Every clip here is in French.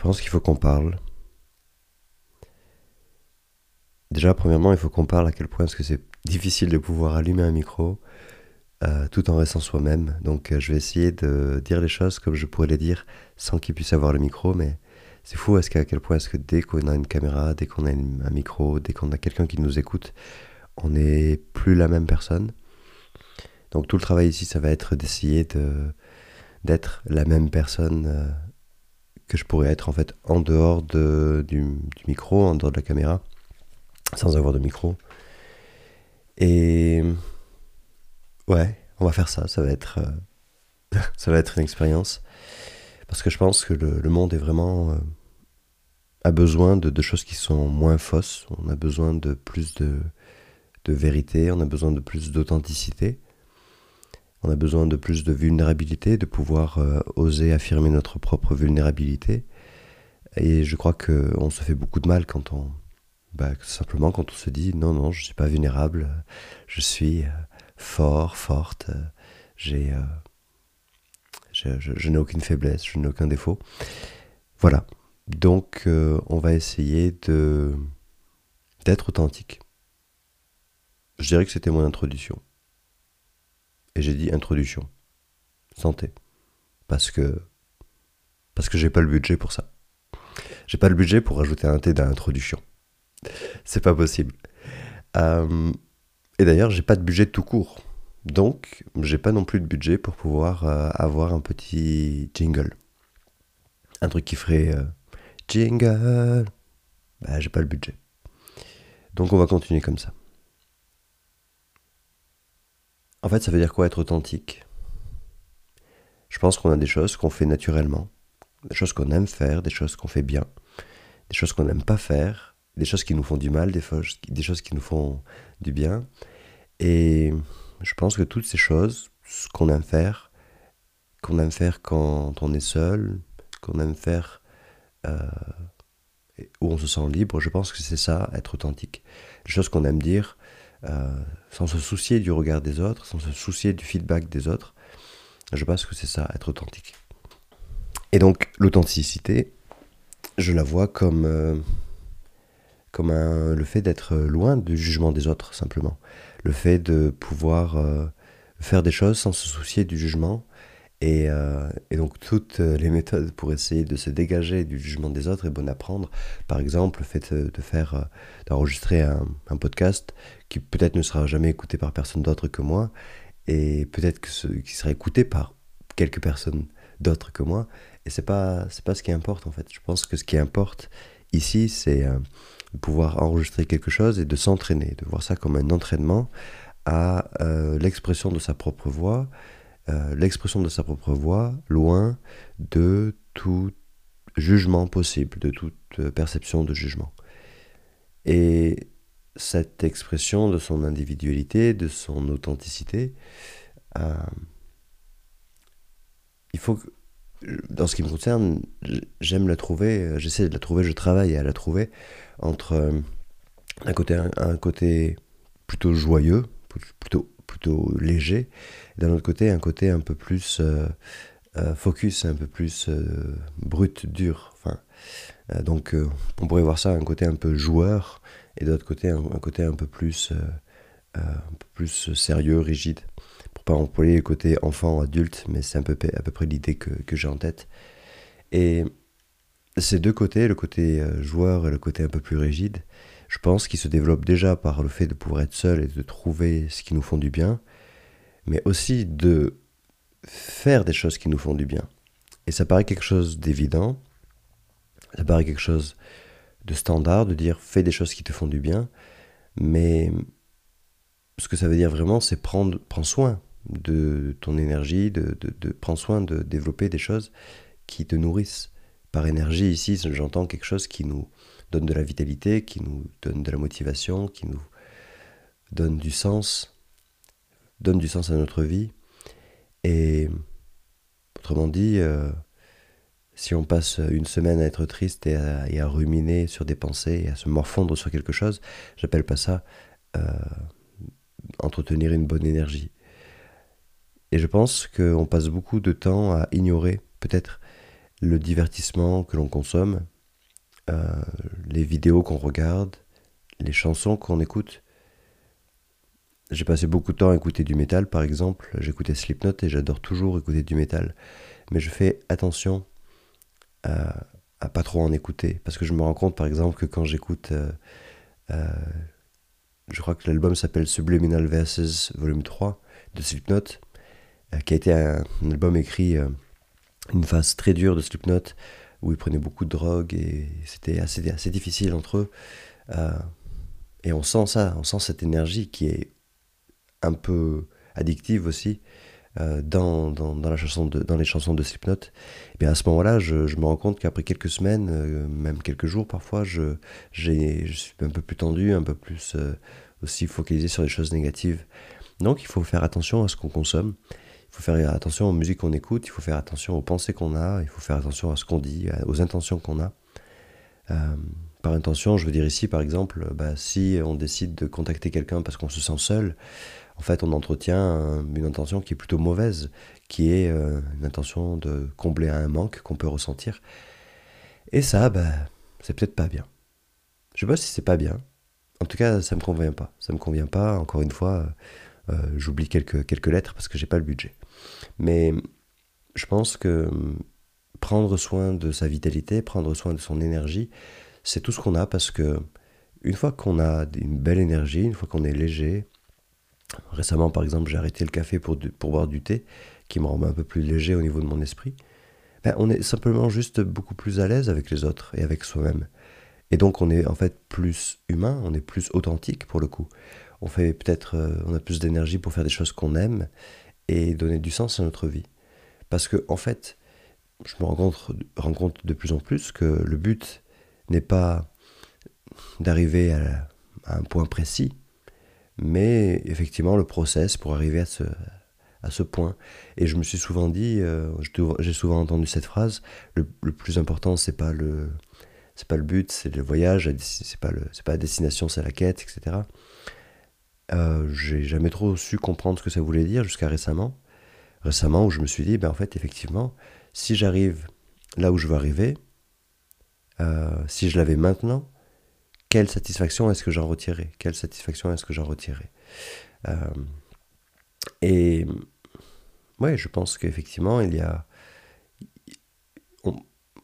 pense qu'il faut qu'on parle. Déjà, premièrement, il faut qu'on parle à quel point est-ce que c'est difficile de pouvoir allumer un micro euh, tout en restant soi-même. Donc, euh, je vais essayer de dire les choses comme je pourrais les dire sans qu'il puisse avoir le micro, mais c'est fou est-ce qu'à quel point est-ce que dès qu'on a une caméra, dès qu'on a un micro, dès qu'on a quelqu'un qui nous écoute, on n'est plus la même personne? Donc, tout le travail ici, ça va être d'essayer de d'être la même personne euh, que je pourrais être en fait en dehors de, du, micro, en dehors de la caméra, sans avoir de micro. Et ouais, on va faire ça, ça va être, euh, ça va être une expérience. Parce que je pense que le, monde est vraiment... Euh, a besoin de, de, choses qui sont moins fausses, on a besoin de plus de, de vérité, on a besoin de plus d'authenticité. On a besoin de plus de vulnérabilité, de pouvoir euh, oser affirmer notre propre vulnérabilité. Et je crois qu'on se fait beaucoup de mal quand on, bah, se dit non, non, je ne suis pas vulnérable, je suis euh, fort, forte, j'ai, euh, je, je n'ai aucune faiblesse, je n'ai aucun défaut. Voilà. Donc, on va essayer de d'être authentique. Je dirais que c'était mon introduction. Et j'ai dit introduction. Santé. Parce que. Parce que j'ai pas le budget pour ça. J'ai pas le budget pour rajouter un T d'introduction. C'est pas possible. Euh, et d'ailleurs, j'ai pas de budget tout court. Donc, j'ai pas non plus de budget pour pouvoir euh, avoir un petit jingle. Un truc qui ferait euh, jingle. Bah, j'ai pas le budget. Donc, on va continuer comme ça. En fait, ça veut dire quoi être authentique? Je pense qu'on a des choses qu'on fait naturellement, des choses qu'on aime faire, des choses qu'on fait bien, des choses qu'on n'aime pas faire, des choses qui nous font du mal, des, choses qui nous font du bien. Et je pense que toutes ces choses, ce qu'on aime faire, qu'on aime faire quand on est seul, qu'on aime faire euh, où on se sent libre, je pense que c'est ça, être authentique. Les choses qu'on aime dire, euh, sans se soucier du regard des autres, sans se soucier du feedback des autres. Je pense que c'est ça, être authentique. Et donc l'authenticité, je la vois comme, euh, comme un, le fait d'être loin du jugement des autres, simplement. Le fait de pouvoir euh, faire des choses sans se soucier du jugement euh, et, donc toutes les méthodes pour essayer de se dégager du jugement des autres est bonne à prendre. Par exemple, le fait de faire, euh, d'enregistrer un, podcast qui peut-être ne sera jamais écouté par personne d'autre que moi, et peut-être qui sera écouté par quelques personnes d'autres que moi. Et c'est pas c'est pas ce qui importe en fait. Je pense que ce qui importe ici, c'est euh, de pouvoir enregistrer quelque chose et de s'entraîner, de voir ça comme un entraînement à l'expression de sa propre voix euh, l'expression de sa propre voix loin de tout jugement possible, de toute euh, perception de jugement. Et cette expression de son individualité, de son authenticité, euh, il faut que, dans ce qui me concerne, j'aime la trouver, j'essaie de la trouver, je travaille à la trouver entre un côté, un côté plutôt joyeux, plutôt plutôt léger. D'un autre côté, un côté un peu plus euh, euh, focus, un peu plus euh, brut, dur. Enfin, donc, on pourrait voir ça un côté un peu joueur, et d'autre côté, un, côté un peu plus, plus sérieux, rigide. Pour pas employer le côté enfant, adulte, mais c'est un peu, à peu près l'idée que j'ai en tête. Et ces deux côtés, le côté joueur et le côté un peu plus rigide, je pense qu'il se développe déjà par le fait de pouvoir être seul et de trouver ce qui nous font du bien, mais aussi de faire des choses qui nous font du bien. Et ça paraît quelque chose d'évident, ça paraît quelque chose de standard, de dire fais des choses qui te font du bien, mais ce que ça veut dire vraiment, c'est prendre, prendre soin de ton énergie, de, de, soin de développer des choses qui te nourrissent. Par énergie, ici, j'entends quelque chose qui nous, donne de la vitalité, qui nous donne de la motivation, qui nous donne du sens, donne du sens à notre vie. Et autrement dit, euh, si on passe une semaine à être triste et à, ruminer sur des pensées et à se morfondre sur quelque chose, j'appelle pas ça euh, entretenir une bonne énergie. Et je pense qu'on passe beaucoup de temps à ignorer peut-être le divertissement que l'on consomme, euh, les vidéos qu'on regarde, les chansons qu'on écoute. J'ai passé beaucoup de temps à écouter du métal, par exemple. J'écoutais Slipknot et j'adore toujours écouter du métal. Mais je fais attention à, à, pas trop en écouter. Parce que je me rends compte, par exemple, que quand j'écoute. Euh, euh, je crois que l'album s'appelle Subliminal Verses Volume 3 de Slipknot, qui a été un, album écrit une phase très dure de Slipknot où ils prenaient beaucoup de drogue et c'était assez, difficile entre eux. Euh, et on sent ça, on sent cette énergie qui est un peu addictive aussi euh, dans, dans, la chanson de, dans les chansons de Slipknot. Et bien à ce moment-là, je, je, me rends compte qu'après quelques semaines, euh, même quelques jours parfois, je, je suis un peu plus tendu, un peu plus aussi focalisé sur les choses négatives. Donc il faut faire attention à ce qu'on consomme. Il faut faire attention aux musiques qu'on écoute, il faut faire attention aux pensées qu'on a, il faut faire attention à ce qu'on dit, aux intentions qu'on a. Euh, par intention, je veux dire ici, par exemple, bah, si on décide de contacter quelqu'un parce qu'on se sent seul, en fait, on entretient une intention qui est plutôt mauvaise, qui est euh, une intention de combler un manque qu'on peut ressentir. Et ça, bah, c'est peut-être pas bien. Je sais pas si c'est pas bien. En tout cas, ça me convient pas. Ça me convient pas. Encore une fois, euh, j'oublie quelques, quelques lettres parce que j'ai pas le budget. Mais je pense que hum, prendre soin de sa vitalité, prendre soin de son énergie, c'est tout ce qu'on a parce que une fois qu'on a une belle énergie, une fois qu'on est léger, récemment par exemple j'ai arrêté le café pour, pour boire du thé, qui me rend un peu plus léger au niveau de mon esprit, ben, on est simplement juste beaucoup plus à l'aise avec les autres et avec soi-même. Et donc on est en fait plus humain, on est plus authentique pour le coup. On fait peut-être, euh, on a plus d'énergie pour faire des choses qu'on aime et donner du sens à notre vie. Parce que, en fait, je me rends compte, de plus en plus que le but n'est pas d'arriver à, un point précis, mais effectivement le process pour arriver à ce, à ce point. Et je me suis souvent dit, euh, j'ai souvent entendu cette phrase, le, plus important c'est pas le c'est pas le but, c'est le voyage, c'est pas le c'est pas la destination, c'est la quête, etc. Euh, j'ai jamais trop su comprendre ce que ça voulait dire jusqu'à récemment. Récemment, où je me suis dit, ben en fait, effectivement, si j'arrive là où je veux arriver, euh, si je l'avais maintenant, quelle satisfaction est-ce que j'en retirais Quelle satisfaction est-ce que j'en retirais euh, Et ouais, je pense qu'effectivement, il y a.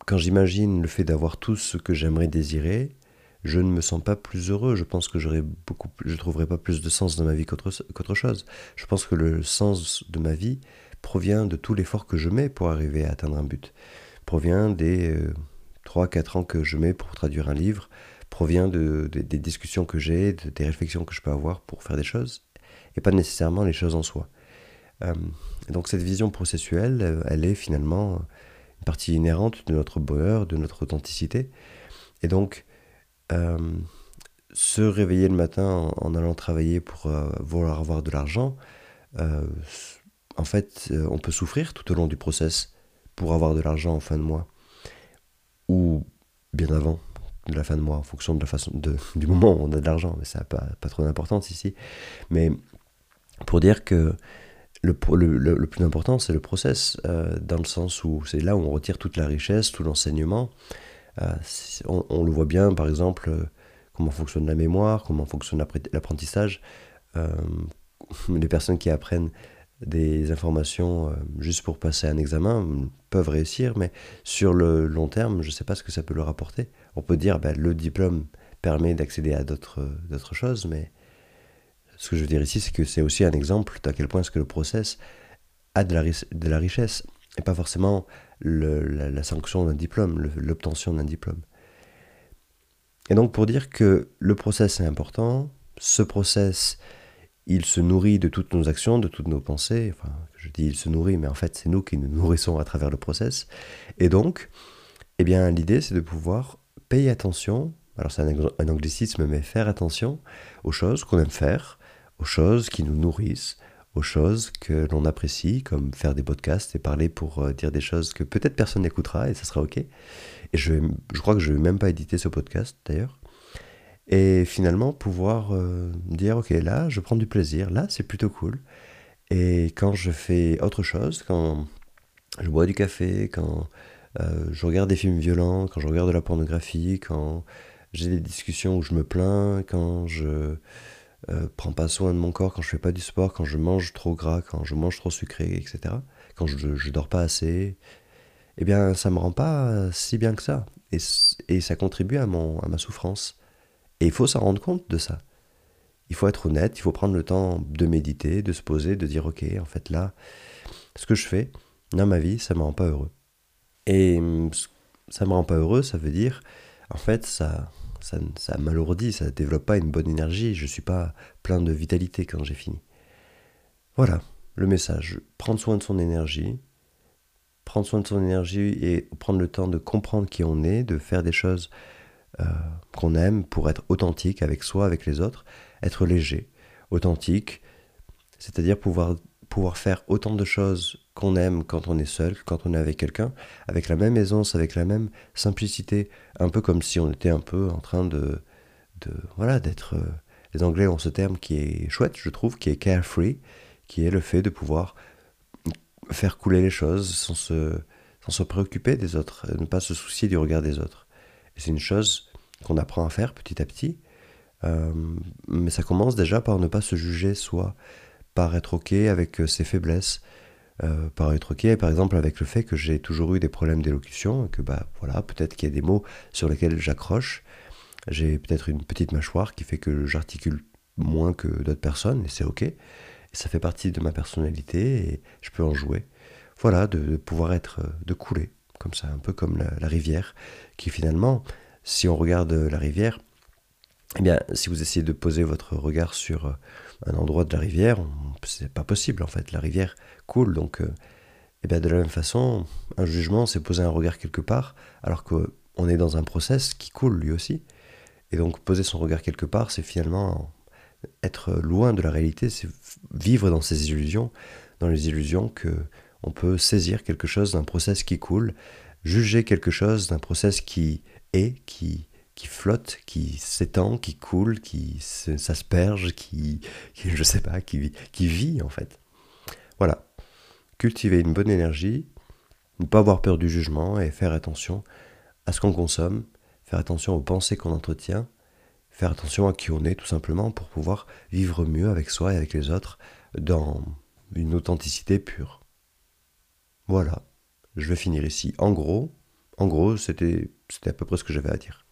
quand j'imagine le fait d'avoir tout ce que j'aimerais désirer, je ne me sens pas plus heureux. Je pense que j'aurais beaucoup, je trouverais pas plus de sens dans ma vie qu'autre chose. Je pense que le sens de ma vie provient de tout l'effort que je mets pour arriver à atteindre un but. Provient des euh, 3-4 ans que je mets pour traduire un livre. Provient de, des discussions que j'ai, des réflexions que je peux avoir pour faire des choses. Et pas nécessairement les choses en soi. Euh, donc cette vision processuelle, euh, elle est finalement une partie inhérente de notre bonheur, de notre authenticité. Et donc, se réveiller le matin en, allant travailler pour euh, vouloir avoir de l'argent, euh, en fait, on peut souffrir tout au long du process pour avoir de l'argent en fin de mois, ou bien avant la fin de mois, en fonction de la façon de, du moment où on a de l'argent, mais ça n'a pas, pas trop d'importance ici. Mais pour dire que le, le plus important, c'est le process, dans le sens où c'est là où on retire toute la richesse, tout l'enseignement, euh, on, le voit bien, par exemple, euh, comment fonctionne la mémoire, comment fonctionne l'apprentissage. Euh, les personnes qui apprennent des informations juste pour passer un examen peuvent réussir, mais sur le long terme, je ne sais pas ce que ça peut leur apporter. On peut dire ben, le diplôme permet d'accéder à d'autres choses, mais ce que je veux dire ici, c'est que c'est aussi un exemple d'à quel point est-ce que le process a de la richesse, et pas forcément la, sanction d'un diplôme, l'obtention d'un diplôme. Et donc pour dire que le process est important, ce process, il se nourrit de toutes nos actions, de toutes nos pensées, enfin je dis il se nourrit, mais en fait c'est nous qui nous nourrissons à travers le process. Et donc, eh bien l'idée c'est de pouvoir payer attention, alors c'est un, un anglicisme, mais faire attention aux choses qu'on aime faire, aux choses qui nous nourrissent, aux choses que l'on apprécie, comme faire des podcasts et parler pour euh, dire des choses que peut-être personne n'écoutera et ça sera ok. Et je, crois que je ne vais même pas éditer ce podcast d'ailleurs. Et finalement pouvoir euh, dire ok là je prends du plaisir, là c'est plutôt cool. Et quand je fais autre chose, quand je bois du café, quand euh, je regarde des films violents, quand je regarde de la pornographie, quand j'ai des discussions où je me plains, quand je euh, prends pas soin de mon corps, quand je fais pas du sport, quand je mange trop gras, quand je mange trop sucré, etc. Quand je, je dors pas assez, eh bien, ça me rend pas si bien que ça. Et, et ça contribue à, mon, à ma souffrance. Et il faut s'en rendre compte de ça. Il faut être honnête, il faut prendre le temps de méditer, de se poser, de dire ok, en fait là, ce que je fais dans ma vie, ça me rend pas heureux. Et ça me rend pas heureux, ça veut dire, en fait, ça, ça, ça m'alourdit, ça développe pas une bonne énergie, je suis pas plein de vitalité quand j'ai fini. Voilà, le message, prendre soin de son énergie, prendre soin de son énergie et prendre le temps de comprendre qui on est, de faire des choses euh, qu'on aime pour être authentique avec soi, avec les autres, être léger, authentique, c'est-à-dire pouvoir, pouvoir faire autant de choses qu'on aime quand on est seul, quand on est avec quelqu'un, avec la même aisance, avec la même simplicité, un peu comme si on était un peu en train de, de voilà, d'être. Euh, les Anglais ont ce terme qui est chouette, je trouve, qui est carefree, qui est le fait de pouvoir faire couler les choses sans se, sans se préoccuper des autres, ne pas se soucier du regard des autres. Et c'est une chose qu'on apprend à faire petit à petit, euh, mais ça commence déjà par ne pas se juger soi, par être ok avec ses faiblesses, euh, par être ok, par exemple, avec le fait que j'ai toujours eu des problèmes d'élocution, que bah voilà, peut-être qu'il y a des mots sur lesquels j'accroche. J'ai peut-être une petite mâchoire qui fait que j'articule moins que d'autres personnes, et c'est ok. Ça fait partie de ma personnalité, et je peux en jouer. Voilà, de, pouvoir être, de couler, comme ça, un peu comme la, rivière, qui finalement, si on regarde la rivière, eh bien, si vous essayez de poser votre regard sur un endroit de la rivière, c'est pas possible en fait. La rivière coule, donc euh, eh bien de la même façon, un jugement, c'est poser un regard quelque part, alors qu'on est dans un process qui coule lui aussi. Et donc poser son regard quelque part, c'est finalement être loin de la réalité, c'est vivre dans ces illusions, dans les illusions que on peut saisir quelque chose d'un process qui coule, juger quelque chose d'un process qui est, qui qui flotte, qui s'étend, qui coule, qui s'asperge, qui, qui, je sais pas, qui, qui vit en fait. Voilà. Cultiver une bonne énergie, ne pas avoir peur du jugement et faire attention à ce qu'on consomme, faire attention aux pensées qu'on entretient, faire attention à qui on est tout simplement pour pouvoir vivre mieux avec soi et avec les autres dans une authenticité pure. Voilà, je vais finir ici. En gros, en gros, c'était à peu près ce que j'avais à dire.